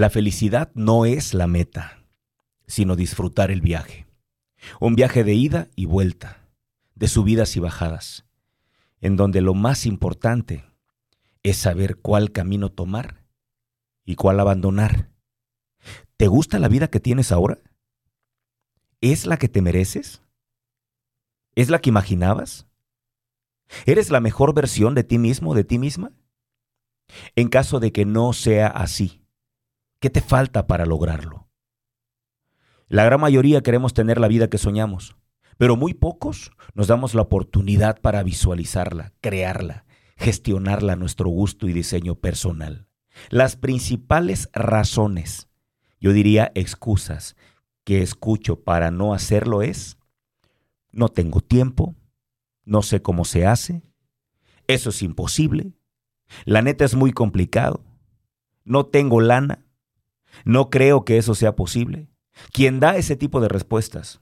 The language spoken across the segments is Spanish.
La felicidad no es la meta, sino disfrutar el viaje. Un viaje de ida y vuelta, de subidas y bajadas, en donde lo más importante es saber cuál camino tomar y cuál abandonar. ¿Te gusta la vida que tienes ahora? ¿Es la que te mereces? ¿Es la que imaginabas? ¿Eres la mejor versión de ti mismo, de ti misma? En caso de que no sea así, ¿qué te falta para lograrlo? La gran mayoría queremos tener la vida que soñamos, pero muy pocos nos damos la oportunidad para visualizarla, crearla, gestionarla a nuestro gusto y diseño personal. Las principales razones, yo diría excusas, que escucho para no hacerlo es, no tengo tiempo, no sé cómo se hace, eso es imposible, la neta es muy complicado, no tengo lana, no creo que eso sea posible. Quien da ese tipo de respuestas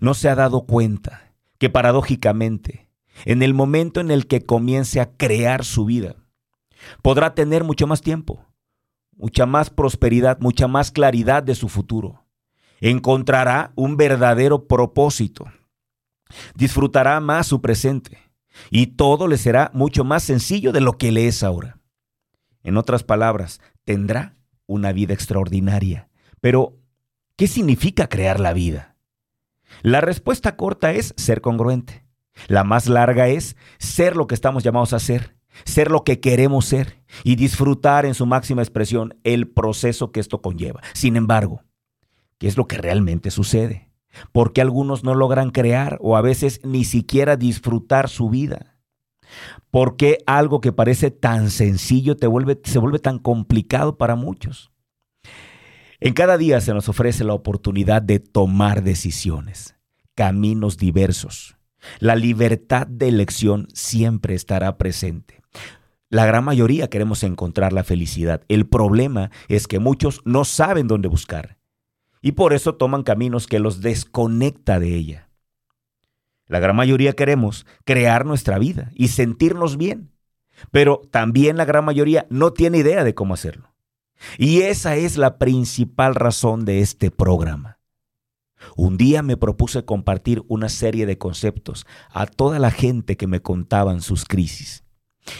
no se ha dado cuenta que paradójicamente, en el momento en el que comience a crear su vida, podrá tener mucho más tiempo, mucha más prosperidad, mucha más claridad de su futuro. Encontrará un verdadero propósito disfrutará más su presente y todo le será mucho más sencillo de lo que le es ahora. En otras palabras, tendrá una vida extraordinaria. Pero, ¿qué significa crear la vida? La respuesta corta es ser congruente. La más larga es ser lo que estamos llamados a ser, ser lo que queremos ser y disfrutar en su máxima expresión el proceso que esto conlleva. Sin embargo, ¿qué es lo que realmente sucede? ¿Por qué algunos no logran crear o a veces ni siquiera disfrutar su vida? ¿Por qué algo que parece tan sencillo te vuelve, se vuelve tan complicado para muchos? En cada día se nos ofrece la oportunidad de tomar decisiones, caminos diversos. La libertad de elección siempre estará presente. La gran mayoría queremos encontrar la felicidad. El problema es que muchos no saben dónde buscar y por eso toman caminos que los desconecta de ella. La gran mayoría queremos crear nuestra vida y sentirnos bien, pero también la gran mayoría no tiene idea de cómo hacerlo. Y esa es la principal razón de este programa. Un día me propuse compartir una serie de conceptos a toda la gente que me contaban sus crisis.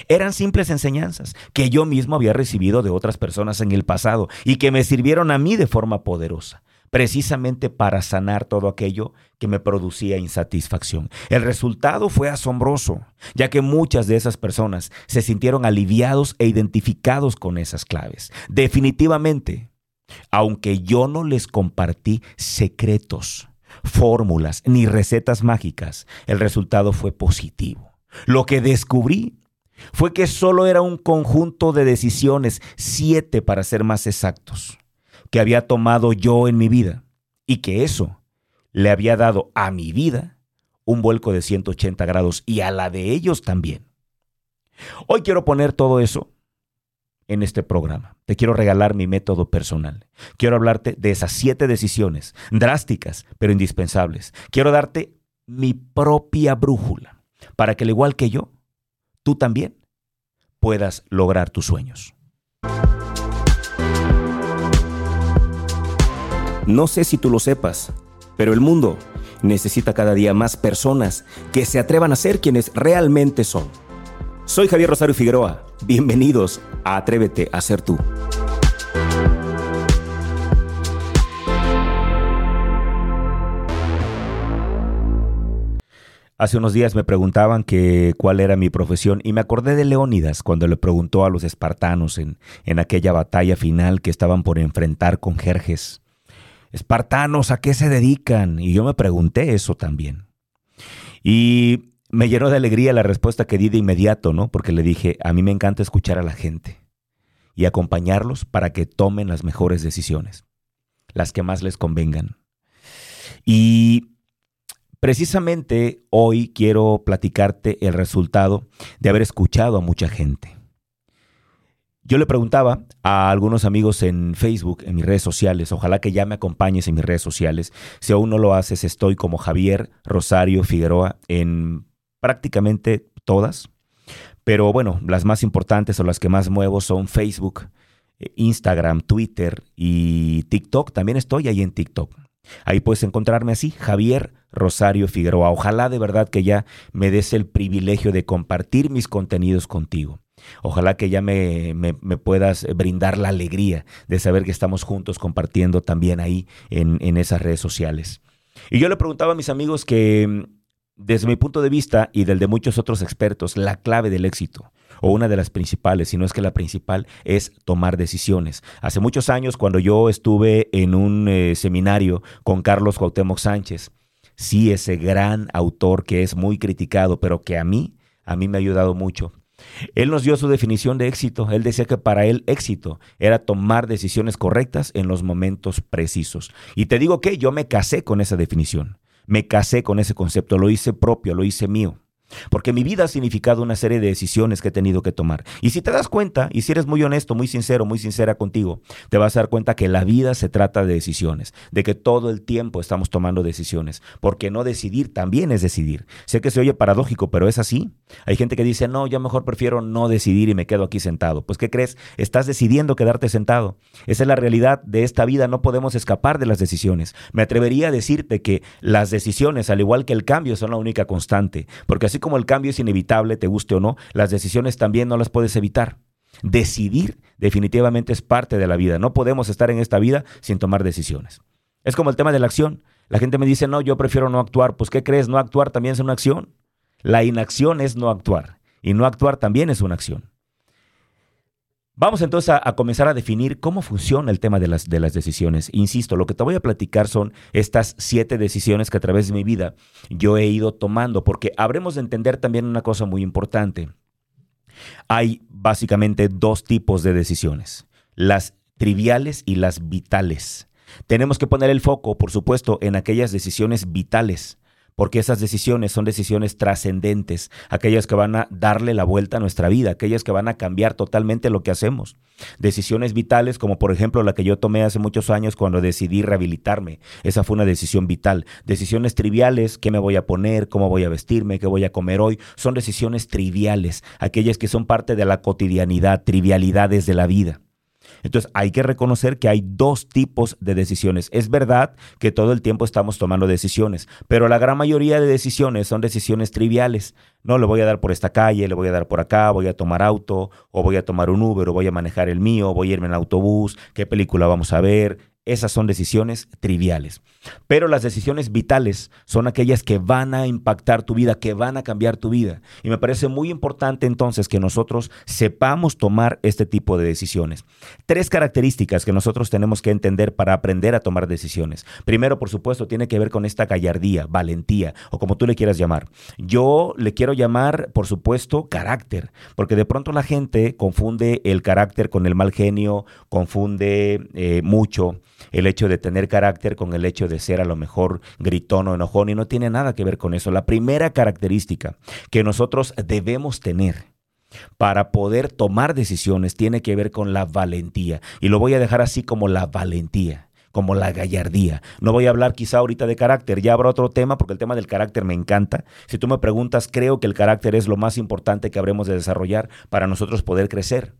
Eran simples enseñanzas que yo mismo había recibido de otras personas en el pasado y que me sirvieron a mí de forma poderosa precisamente para sanar todo aquello que me producía insatisfacción. El resultado fue asombroso, ya que muchas de esas personas se sintieron aliviados e identificados con esas claves. Definitivamente, aunque yo no les compartí secretos, fórmulas ni recetas mágicas, el resultado fue positivo. Lo que descubrí fue que solo era un conjunto de decisiones, siete para ser más exactos que había tomado yo en mi vida y que eso le había dado a mi vida un vuelco de 180 grados y a la de ellos también. Hoy quiero poner todo eso en este programa. Te quiero regalar mi método personal. Quiero hablarte de esas siete decisiones, drásticas, pero indispensables. Quiero darte mi propia brújula para que al igual que yo, tú también puedas lograr tus sueños. No sé si tú lo sepas, pero el mundo necesita cada día más personas que se atrevan a ser quienes realmente son. Soy Javier Rosario Figueroa. Bienvenidos a Atrévete a ser tú. Hace unos días me preguntaban que cuál era mi profesión y me acordé de Leónidas cuando le preguntó a los espartanos en, en aquella batalla final que estaban por enfrentar con Jerjes espartanos, ¿a qué se dedican? Y yo me pregunté eso también. Y me llenó de alegría la respuesta que di de inmediato, ¿no? Porque le dije, a mí me encanta escuchar a la gente y acompañarlos para que tomen las mejores decisiones, las que más les convengan. Y precisamente hoy quiero platicarte el resultado de haber escuchado a mucha gente. Yo le preguntaba a algunos amigos en Facebook, en mis redes sociales, ojalá que ya me acompañes en mis redes sociales. Si aún no lo haces, estoy como Javier Rosario Figueroa en prácticamente todas. Pero bueno, las más importantes o las que más muevo son Facebook, Instagram, Twitter y TikTok. También estoy ahí en TikTok. Ahí puedes encontrarme así, Javier Rosario Figueroa. Ojalá de verdad que ya me des el privilegio de compartir mis contenidos contigo. Ojalá que ya me, me, puedas brindar la alegría de saber que estamos juntos compartiendo también ahí en, en esas redes sociales. Y yo le preguntaba a mis amigos que desde mi punto de vista y del de muchos otros expertos, la clave del éxito o una de las principales, si no es que la principal, es tomar decisiones. Hace muchos años, cuando yo estuve en un eh, seminario con Carlos Cuauhtémoc Sánchez, sí, ese gran autor que es muy criticado, pero que a mí, a mí me ha ayudado mucho. Él nos dio su definición de éxito. Él decía que para él éxito era tomar decisiones correctas en los momentos precisos. Y te digo que yo me casé con esa definición. Me casé con ese concepto, lo hice propio, lo hice mío. Porque mi vida ha significado una serie de decisiones que he tenido que tomar. Y si te das cuenta, y si eres muy honesto, muy sincero, muy sincera contigo, te vas a dar cuenta que la vida se trata de decisiones, de que todo el tiempo estamos tomando decisiones, porque no decidir también es decidir. Sé que se oye paradójico, pero es así. Hay gente que dice, no, yo mejor prefiero no decidir y me quedo aquí sentado. Pues, ¿qué crees? Estás decidiendo quedarte sentado. Esa es la realidad de esta vida, no podemos escapar de las decisiones. Me atrevería a decirte que las decisiones, al igual que el cambio, son la única constante, porque así como el cambio es inevitable, te guste o no, las decisiones también no las puedes evitar. Decidir definitivamente es parte de la vida. No podemos estar en esta vida sin tomar decisiones. Es como el tema de la acción. La gente me dice, no, yo prefiero no actuar. Pues, ¿qué crees? No actuar también es una acción. La inacción es no actuar. Y no actuar también es una acción. Vamos entonces a, comenzar a definir cómo funciona el tema de las, de las decisiones. Insisto, lo que te voy a platicar son estas siete decisiones que a través de mi vida yo he ido tomando, porque habremos de entender también una cosa muy importante. Hay básicamente dos tipos de decisiones, las triviales y las vitales. Tenemos que poner el foco, por supuesto, en aquellas decisiones vitales, porque esas decisiones son decisiones trascendentes, aquellas que van a darle la vuelta a nuestra vida, aquellas que van a cambiar totalmente lo que hacemos. Decisiones vitales como por ejemplo la que yo tomé hace muchos años cuando decidí rehabilitarme. Esa fue una decisión vital. Decisiones triviales, qué me voy a poner, cómo voy a vestirme, qué voy a comer hoy, son decisiones triviales, aquellas que son parte de la cotidianidad, trivialidades de la vida. Entonces hay que reconocer que hay dos tipos de decisiones. Es verdad que todo el tiempo estamos tomando decisiones, pero la gran mayoría de decisiones son decisiones triviales. No, le voy a dar por esta calle, le voy a dar por acá, voy a tomar auto, o voy a tomar un Uber, o voy a manejar el mío, voy a irme en autobús, qué película vamos a ver, esas son decisiones triviales. Pero las decisiones vitales son aquellas que van a impactar tu vida, que van a cambiar tu vida. Y me parece muy importante entonces que nosotros sepamos tomar este tipo de decisiones. Tres características que nosotros tenemos que entender para aprender a tomar decisiones. Primero, por supuesto, tiene que ver con esta gallardía, valentía, o como tú le quieras llamar. Yo le quiero llamar, por supuesto, carácter, porque de pronto la gente confunde el carácter con el mal genio, confunde eh, mucho el hecho de tener carácter con el hecho de ser a lo mejor gritón o enojón y no tiene nada que ver con eso. La primera característica que nosotros debemos tener para poder tomar decisiones tiene que ver con la valentía. Y lo voy a dejar así como la valentía como la gallardía. No voy a hablar quizá ahorita de carácter, ya habrá otro tema porque el tema del carácter me encanta. Si tú me preguntas, creo que el carácter es lo más importante que habremos de desarrollar para nosotros poder crecer.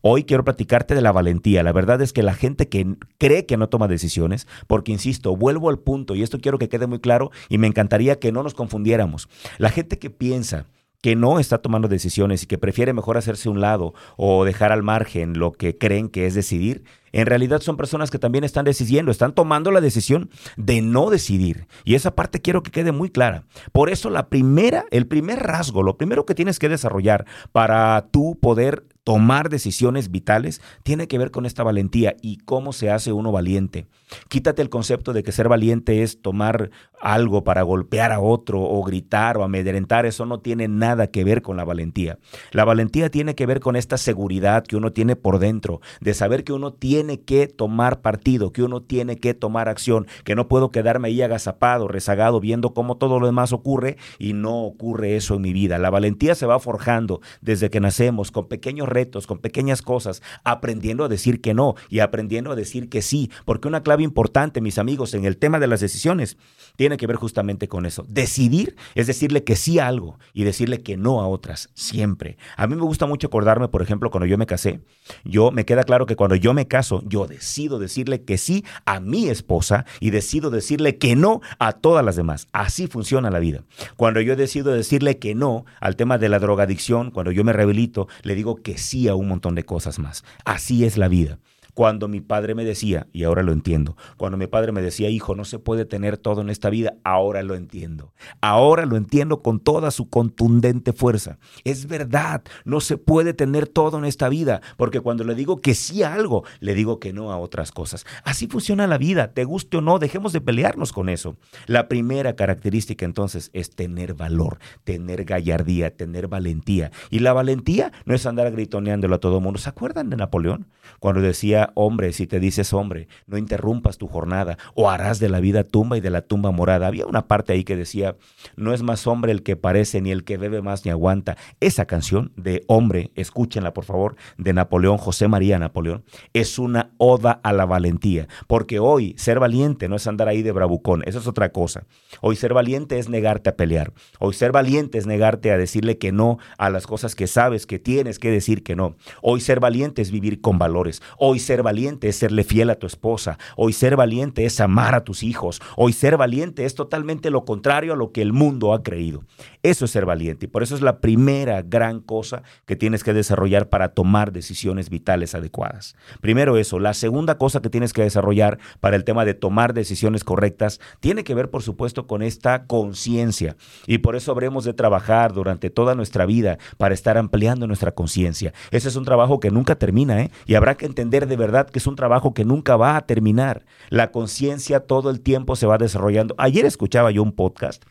Hoy quiero platicarte de la valentía. La verdad es que la gente que cree que no toma decisiones, porque insisto, vuelvo al punto y esto quiero que quede muy claro y me encantaría que no nos confundiéramos. La gente que piensa que no está tomando decisiones y que prefiere mejor hacerse un lado o dejar al margen lo que creen que es decidir, en realidad son personas que también están decidiendo, están tomando la decisión de no decidir. Y esa parte quiero que quede muy clara. Por eso la primera, el primer rasgo, lo primero que tienes que desarrollar para tú poder tomar decisiones vitales tiene que ver con esta valentía y cómo se hace uno valiente. Quítate el concepto de que ser valiente es tomar algo para golpear a otro o gritar o amedrentar. Eso no tiene nada que ver con la valentía. La valentía tiene que ver con esta seguridad que uno tiene por dentro, de saber que uno tiene que tomar partido, que uno tiene que tomar acción, que no puedo quedarme ahí agazapado, rezagado, viendo cómo todo lo demás ocurre y no ocurre eso en mi vida. La valentía se va forjando desde que nacemos con pequeños retos, con pequeñas cosas, aprendiendo a decir que no y aprendiendo a decir que sí, porque una clave importante, mis amigos, en el tema de las decisiones tiene que ver justamente con eso. Decidir es decirle que sí a algo y decirle que no a otras, siempre. A mí me gusta mucho acordarme, por ejemplo, cuando yo me casé, yo me queda claro que cuando yo me caso, yo decido decirle que sí a mi esposa y decido decirle que no a todas las demás. Así funciona la vida. Cuando yo decido decirle que no al tema de la drogadicción, cuando yo me rehabilito, le digo que sí a un montón de cosas más. Así es la vida. Cuando mi padre me decía, y ahora lo entiendo, cuando mi padre me decía, hijo, no se puede tener todo en esta vida, ahora lo entiendo. Ahora lo entiendo con toda su contundente fuerza. Es verdad, no se puede tener todo en esta vida, porque cuando le digo que sí a algo, le digo que no a otras cosas. Así funciona la vida, te guste o no, dejemos de pelearnos con eso. La primera característica entonces es tener valor, tener gallardía, tener valentía. Y la valentía no es andar gritoneándolo a todo mundo. ¿Se acuerdan de Napoleón? Cuando decía, hombre, si te dices hombre, no interrumpas tu jornada, o harás de la vida tumba y de la tumba morada. Había una parte ahí que decía, no es más hombre el que parece, ni el que bebe más ni aguanta. Esa canción de hombre, escúchenla por favor, de Napoleón, José María Napoleón, es una oda a la valentía, porque hoy ser valiente no es andar ahí de bravucón, eso es otra cosa. Hoy ser valiente es negarte a pelear, hoy ser valiente es negarte a decirle que no a las cosas que sabes que tienes que decir que no. Hoy ser valiente es vivir con valores, hoy ser valiente es serle fiel a tu esposa. Hoy ser valiente es amar a tus hijos. Hoy ser valiente es totalmente lo contrario a lo que el mundo ha creído. Eso es ser valiente y por eso es la primera gran cosa que tienes que desarrollar para tomar decisiones vitales adecuadas. Primero eso. La segunda cosa que tienes que desarrollar para el tema de tomar decisiones correctas tiene que ver, por supuesto, con esta conciencia. Y por eso habremos de trabajar durante toda nuestra vida para estar ampliando nuestra conciencia. Ese es un trabajo que nunca termina, ¿eh? Y habrá que entender de verdad verdad que es un trabajo que nunca va a terminar. La conciencia todo el tiempo se va desarrollando. Ayer escuchaba yo un podcast,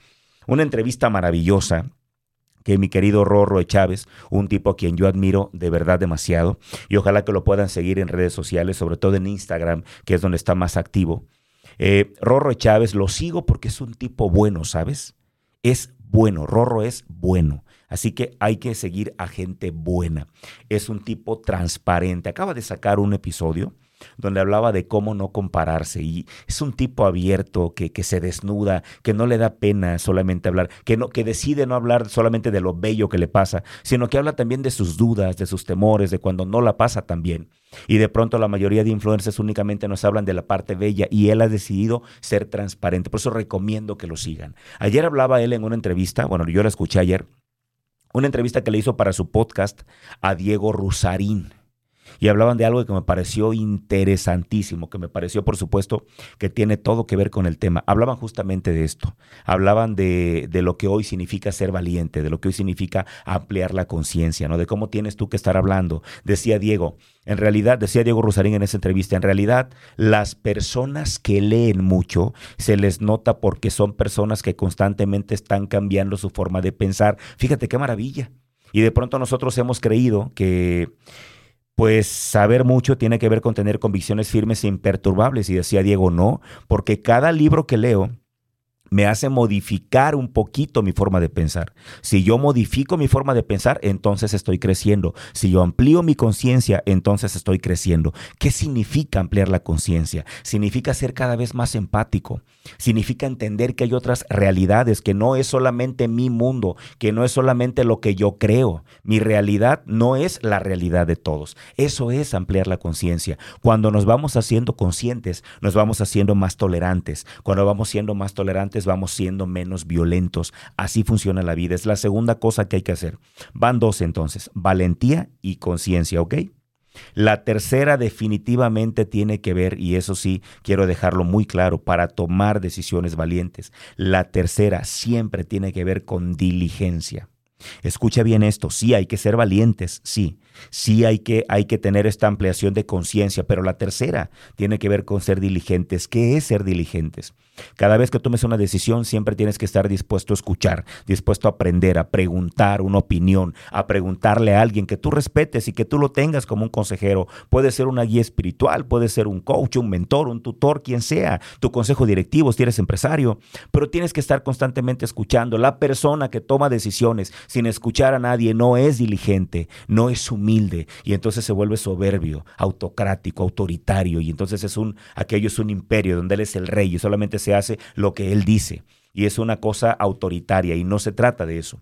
una entrevista maravillosa que mi querido Rorro Chávez, un tipo a quien yo admiro de verdad demasiado, y ojalá que lo puedan seguir en redes sociales, sobre todo en Instagram, que es donde está más activo. Eh, Rorro Chávez lo sigo porque es un tipo bueno, ¿sabes? Es bueno, Rorro es bueno. Así que hay que seguir a gente buena. Es un tipo transparente. Acaba de sacar un episodio donde hablaba de cómo no compararse y es un tipo abierto que, que, se desnuda, que no le da pena solamente hablar, que, no, que decide no hablar solamente de lo bello que le pasa, sino que habla también de sus dudas, de sus temores, de cuando no la pasa tan bien. Y de pronto la mayoría de influencers únicamente nos hablan de la parte bella y él ha decidido ser transparente. Por eso recomiendo que lo sigan. Ayer hablaba él en una entrevista, bueno, yo la escuché ayer, una entrevista que le hizo para su podcast a Diego Rusarín. Y hablaban de algo que me pareció interesantísimo, que me pareció, por supuesto, que tiene todo que ver con el tema. Hablaban justamente de esto. Hablaban de, de lo que hoy significa ser valiente, de lo que hoy significa ampliar la conciencia, ¿no? De cómo tienes tú que estar hablando. Decía Diego, en realidad, decía Diego Rosarín en esa entrevista, en realidad las personas que leen mucho se les nota porque son personas que constantemente están cambiando su forma de pensar. Fíjate qué maravilla. Y de pronto nosotros hemos creído que pues saber mucho tiene que ver con tener convicciones firmes e imperturbables. Y decía Diego, no, porque cada libro que leo me hace modificar un poquito mi forma de pensar. Si yo modifico mi forma de pensar, entonces estoy creciendo. Si yo amplío mi conciencia, entonces estoy creciendo. ¿Qué significa ampliar la conciencia? Significa ser cada vez más empático. Significa entender que hay otras realidades, que no es solamente mi mundo, que no es solamente lo que yo creo. Mi realidad no es la realidad de todos. Eso es ampliar la conciencia. Cuando nos vamos haciendo conscientes, nos vamos haciendo más tolerantes. Cuando vamos siendo más tolerantes, vamos siendo menos violentos. Así funciona la vida. Es la segunda cosa que hay que hacer. Van dos entonces, valentía y conciencia, ¿ok? La tercera definitivamente tiene que ver, y eso sí, quiero dejarlo muy claro, para tomar decisiones valientes. La tercera siempre tiene que ver con diligencia. Escucha bien esto, sí hay que ser valientes, sí, sí hay que, hay que tener esta ampliación de conciencia, pero la tercera tiene que ver con ser diligentes. ¿Qué es ser diligentes? Cada vez que tomes una decisión, siempre tienes que estar dispuesto a escuchar, dispuesto a aprender, a preguntar una opinión, a preguntarle a alguien que tú respetes y que tú lo tengas como un consejero. Puede ser una guía espiritual, puede ser un coach, un mentor, un tutor, quien sea, tu consejo directivo si eres empresario, pero tienes que estar constantemente escuchando. La persona que toma decisiones sin escuchar a nadie, no es diligente, no es humilde y entonces se vuelve soberbio, autocrático, autoritario y entonces es un aquello es un imperio donde él es el rey y solamente se hace lo que él dice y es una cosa autoritaria y no se trata de eso.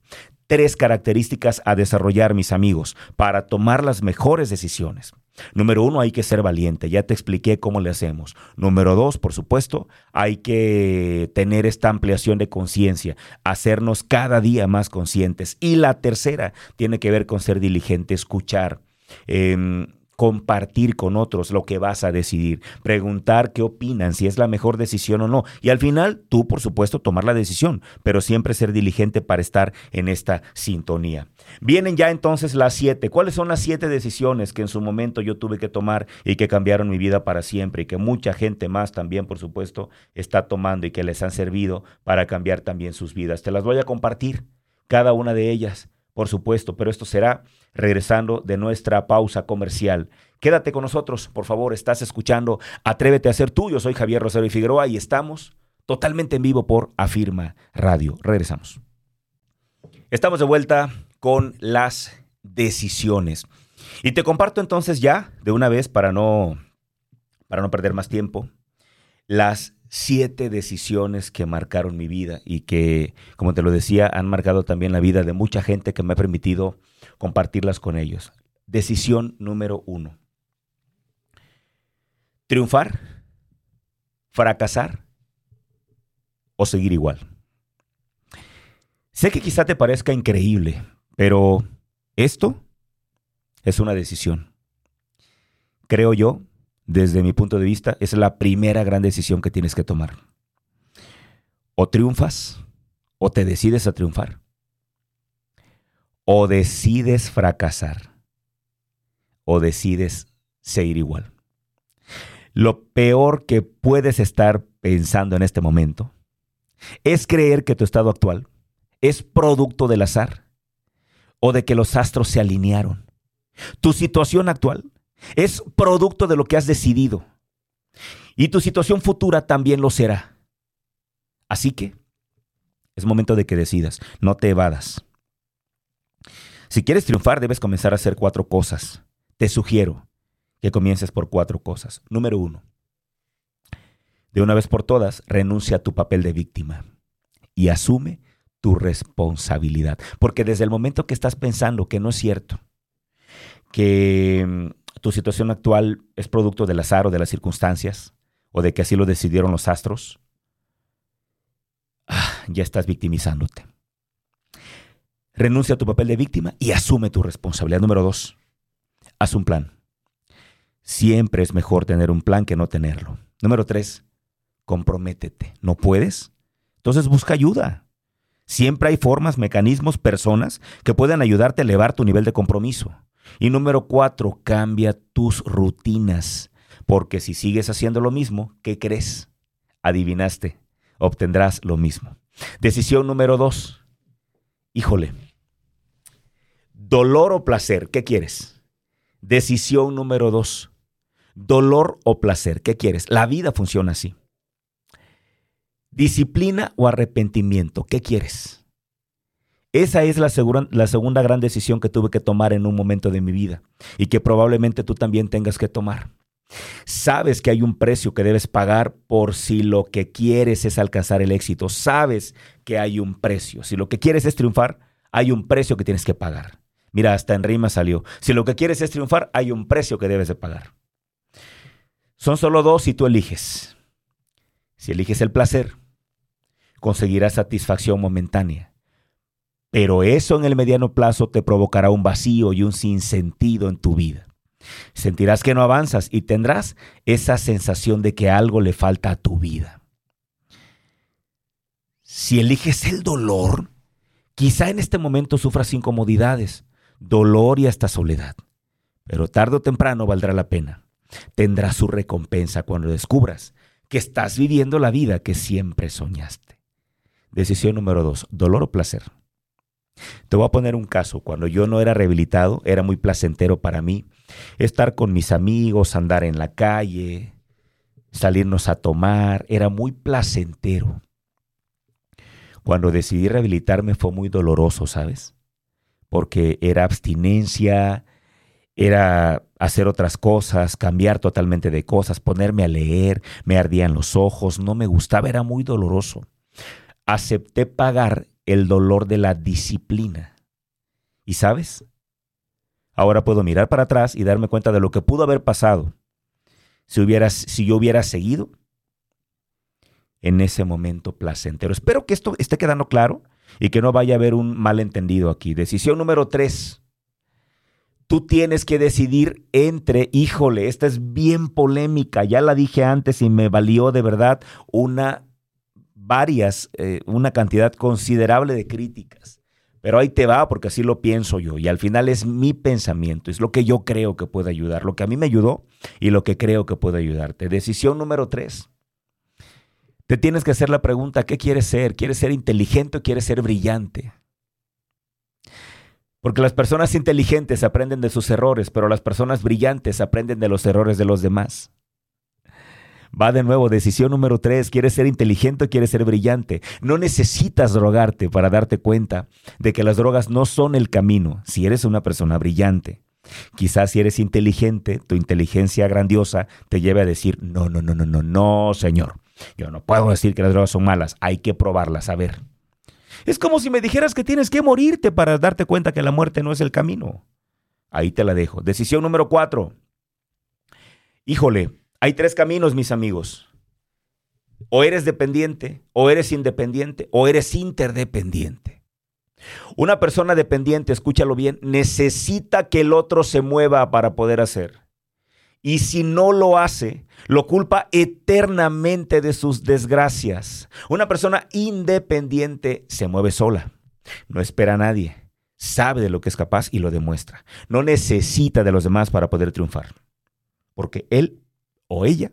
Tres características a desarrollar, mis amigos, para tomar las mejores decisiones. Número uno, hay que ser valiente. Ya te expliqué cómo le hacemos. Número dos, por supuesto, hay que tener esta ampliación de conciencia, hacernos cada día más conscientes. Y la tercera tiene que ver con ser diligente, escuchar. Em, compartir con otros lo que vas a decidir, preguntar qué opinan, si es la mejor decisión o no. Y al final, tú, por supuesto, tomar la decisión, pero siempre ser diligente para estar en esta sintonía. Vienen ya entonces las siete. ¿Cuáles son las siete decisiones que en su momento yo tuve que tomar y que cambiaron mi vida para siempre y que mucha gente más también, por supuesto, está tomando y que les han servido para cambiar también sus vidas? Te las voy a compartir, cada una de ellas por supuesto, pero esto será regresando de nuestra pausa comercial. Quédate con nosotros, por favor, estás escuchando Atrévete a ser tú. Yo soy Javier Rosario y Figueroa y estamos totalmente en vivo por Afirma Radio. Regresamos. Estamos de vuelta con las decisiones. Y te comparto entonces ya de una vez para no para no perder más tiempo las siete decisiones que marcaron mi vida y que, como te lo decía, han marcado también la vida de mucha gente que me ha permitido compartirlas con ellos. Decisión número uno. Triunfar, fracasar o seguir igual. Sé que quizá te parezca increíble, pero esto es una decisión. Creo yo desde mi punto de vista, es la primera gran decisión que tienes que tomar. O triunfas, o te decides a triunfar, o decides fracasar, o decides seguir igual. Lo peor que puedes estar pensando en este momento es creer que tu estado actual es producto del azar o de que los astros se alinearon. Tu situación actual es producto de lo que has decidido. Y tu situación futura también lo será. Así que es momento de que decidas, no te evadas. Si quieres triunfar, debes comenzar a hacer cuatro cosas. Te sugiero que comiences por cuatro cosas. Número uno, de una vez por todas, renuncia a tu papel de víctima y asume tu responsabilidad. Porque desde el momento que estás pensando que no es cierto, que tu situación actual es producto del azar o de las circunstancias, o de que así lo decidieron los astros, ah, ya estás victimizándote. Renuncia a tu papel de víctima y asume tu responsabilidad. Número dos, haz un plan. Siempre es mejor tener un plan que no tenerlo. Número tres, comprométete. ¿No puedes? Entonces busca ayuda. Siempre hay formas, mecanismos, personas que pueden ayudarte a elevar tu nivel de compromiso. Y número cuatro, cambia tus rutinas, porque si sigues haciendo lo mismo, ¿qué crees? Adivinaste, obtendrás lo mismo. Decisión número dos, híjole, dolor o placer, ¿qué quieres? Decisión número dos, dolor o placer, ¿qué quieres? La vida funciona así. Disciplina o arrepentimiento, ¿qué quieres? Esa es la, segunda gran decisión que tuve que tomar en un momento de mi vida y que probablemente tú también tengas que tomar. Sabes que hay un precio que debes pagar por si lo que quieres es alcanzar el éxito. Sabes que hay un precio. Si lo que quieres es triunfar, hay un precio que tienes que pagar. Mira, hasta en rima salió. Si lo que quieres es triunfar, hay un precio que debes de pagar. Son solo dos y tú eliges. Si eliges el placer, conseguirás satisfacción momentánea pero eso en el mediano plazo te provocará un vacío y un sinsentido en tu vida. Sentirás que no avanzas y tendrás esa sensación de que algo le falta a tu vida. Si eliges el dolor, quizá en este momento sufras incomodidades, dolor y hasta soledad, pero tarde o temprano valdrá la pena. Tendrás su recompensa cuando descubras que estás viviendo la vida que siempre soñaste. Decisión número dos, dolor o placer. Te voy a poner un caso. Cuando yo no era rehabilitado, era muy placentero para mí estar con mis amigos, andar en la calle, salirnos a tomar. Era muy placentero. Cuando decidí rehabilitarme fue muy doloroso, ¿sabes? porque era abstinencia, era hacer otras cosas, cambiar totalmente de cosas, ponerme a leer, me ardían los ojos, no me gustaba, era muy doloroso. Acepté pagar el dolor de la disciplina. ¿Y sabes? Ahora puedo mirar para atrás y darme cuenta de lo que pudo haber pasado si, hubiera, si yo hubiera seguido en ese momento placentero. Espero que esto esté quedando claro y que no vaya a haber un malentendido aquí. Decisión número tres. Tú tienes que decidir entre, híjole, esta es bien polémica, ya la dije antes y me valió de verdad una, varias, eh, una cantidad considerable de críticas. Pero ahí te va porque así lo pienso yo y al final es mi pensamiento, es lo que yo creo que puede ayudar, lo que a mí me ayudó y lo que creo que puede ayudarte. Decisión número tres. Te tienes que hacer la pregunta, ¿qué quieres ser? ¿Quieres ser inteligente o quieres ser brillante? Porque las personas inteligentes aprenden de sus errores, pero las personas brillantes aprenden de los errores de los demás. Va de nuevo, decisión número tres, ¿quieres ser inteligente o quieres ser brillante? No necesitas drogarte para darte cuenta de que las drogas no son el camino si eres una persona brillante. Quizás si eres inteligente, tu inteligencia grandiosa te lleve a decir, no, no, no, no, no, no, señor. Yo no puedo decir que las drogas son malas, hay que probarlas, a ver. Es como si me dijeras que tienes que morirte para darte cuenta que la muerte no es el camino. Ahí te la dejo. Decisión número cuatro. Híjole, hay tres caminos, mis amigos. O eres dependiente, o eres independiente, o eres interdependiente. Una persona dependiente, escúchalo bien, necesita que el otro se mueva para poder hacer. Y si no lo hace, lo culpa eternamente de sus desgracias. Una persona independiente se mueve sola, no espera a nadie, sabe de lo que es capaz y lo demuestra. No necesita de los demás para poder triunfar, porque él o ella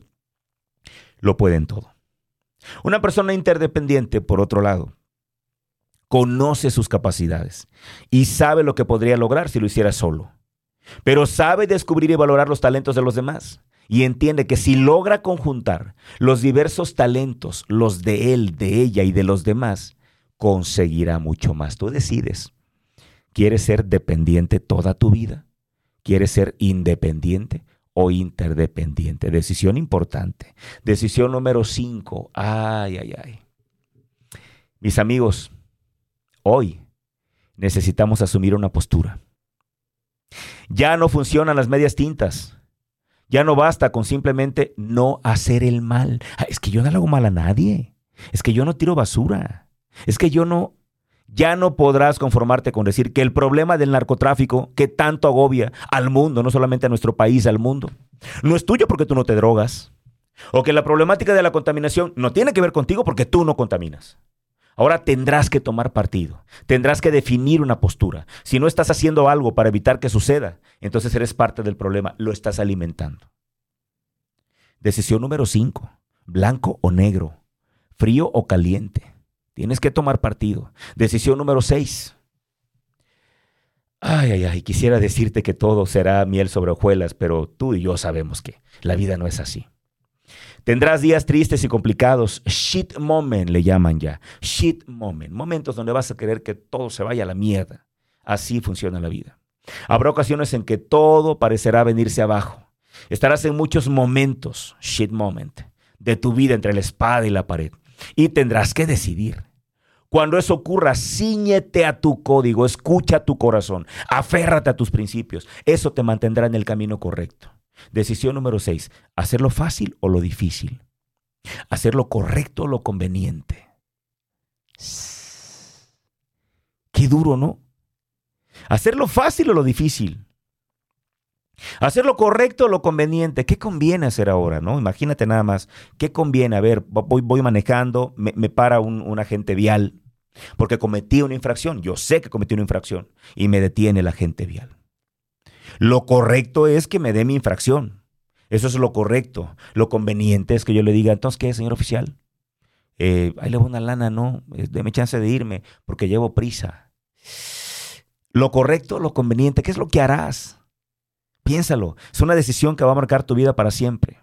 lo pueden todo. Una persona interdependiente, por otro lado, conoce sus capacidades y sabe lo que podría lograr si lo hiciera solo. Pero sabe descubrir y valorar los talentos de los demás y entiende que si logra conjuntar los diversos talentos, los de él, de ella y de los demás, conseguirá mucho más. Tú decides. ¿Quieres ser dependiente toda tu vida? ¿Quieres ser independiente? Interdependiente. Decisión importante. Decisión número 5. Ay, ay, ay. Mis amigos, hoy necesitamos asumir una postura. Ya no funcionan las medias tintas. Ya no basta con simplemente no hacer el mal. Ah, es que yo no hago mal a nadie. Es que yo no tiro basura. Es que yo no ya no podrás conformarte con decir que el problema del narcotráfico que tanto agobia al mundo, no solamente a nuestro país, al mundo, no es tuyo porque tú no te drogas. O que la problemática de la contaminación no tiene que ver contigo porque tú no contaminas. Ahora tendrás que tomar partido, tendrás que definir una postura. Si no estás haciendo algo para evitar que suceda, entonces eres parte del problema, lo estás alimentando. Decisión número 5, blanco o negro, frío o caliente. Tienes que tomar partido. Decisión número 6. Ay, ay, ay, quisiera decirte que todo será miel sobre hojuelas, pero tú y yo sabemos que la vida no es así. Tendrás días tristes y complicados, shit moment le llaman ya, shit moment, momentos donde vas a querer que todo se vaya a la mierda. Así funciona la vida. Habrá ocasiones en que todo parecerá venirse abajo. Estarás en muchos momentos, shit moment, de tu vida entre la espada y la pared. Y tendrás que decidir. Cuando eso ocurra, ciñete a tu código, escucha tu corazón, aférrate a tus principios. Eso te mantendrá en el camino correcto. Decisión número 6, hacerlo fácil o lo difícil. Hacer lo correcto o lo conveniente. Qué duro, ¿no? Hacerlo fácil o lo difícil. Hacer lo correcto o lo conveniente. ¿Qué conviene hacer ahora? ¿no? Imagínate nada más. ¿Qué conviene? A ver, voy, voy manejando, me, para un, un, agente vial porque cometí una infracción. Yo sé que cometí una infracción y me detiene el agente vial. Lo correcto es que me dé mi infracción. Eso es lo correcto. Lo conveniente es que yo le diga, entonces, ¿qué, señor oficial? Eh, ahí le voy una lana, no, eh, deme chance de irme porque llevo prisa. Lo correcto, lo conveniente, ¿qué es lo que harás? Piénsalo, es una decisión que va a marcar tu vida para siempre.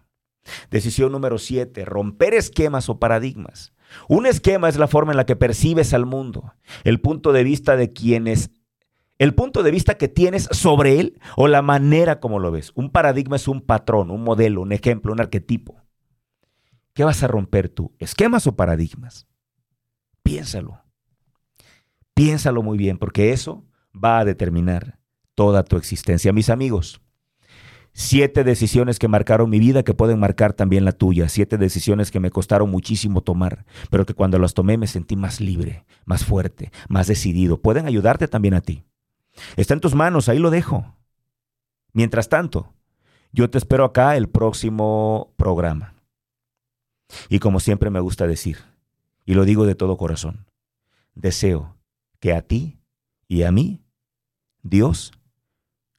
Decisión número siete, romper esquemas o paradigmas. Un esquema es la forma en la que percibes al mundo, el punto de vista de quienes el punto de vista que tienes sobre él o la manera como lo ves. Un paradigma es un patrón, un modelo, un ejemplo, un arquetipo. ¿Qué vas a romper tú? ¿Esquemas o paradigmas? Piénsalo. Piénsalo muy bien, porque eso va a determinar toda tu existencia. Mis amigos, siete decisiones que marcaron mi vida que pueden marcar también la tuya. Siete decisiones que me costaron muchísimo tomar, pero que cuando las tomé me sentí más libre, más fuerte, más decidido. Pueden ayudarte también a ti. Está en tus manos, ahí lo dejo. Mientras tanto, yo te espero acá el próximo programa. Y como siempre me gusta decir, y lo digo de todo corazón, deseo que a ti y a mí Dios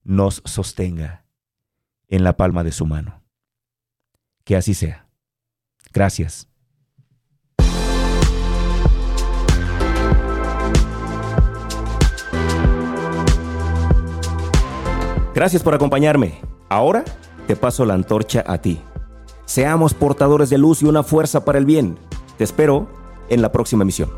nos sostenga en la palma de su mano. Que así sea. Gracias. Gracias por acompañarme. Ahora te paso la antorcha a ti. Seamos portadores de luz y una fuerza para el bien. Te espero en la próxima emisión.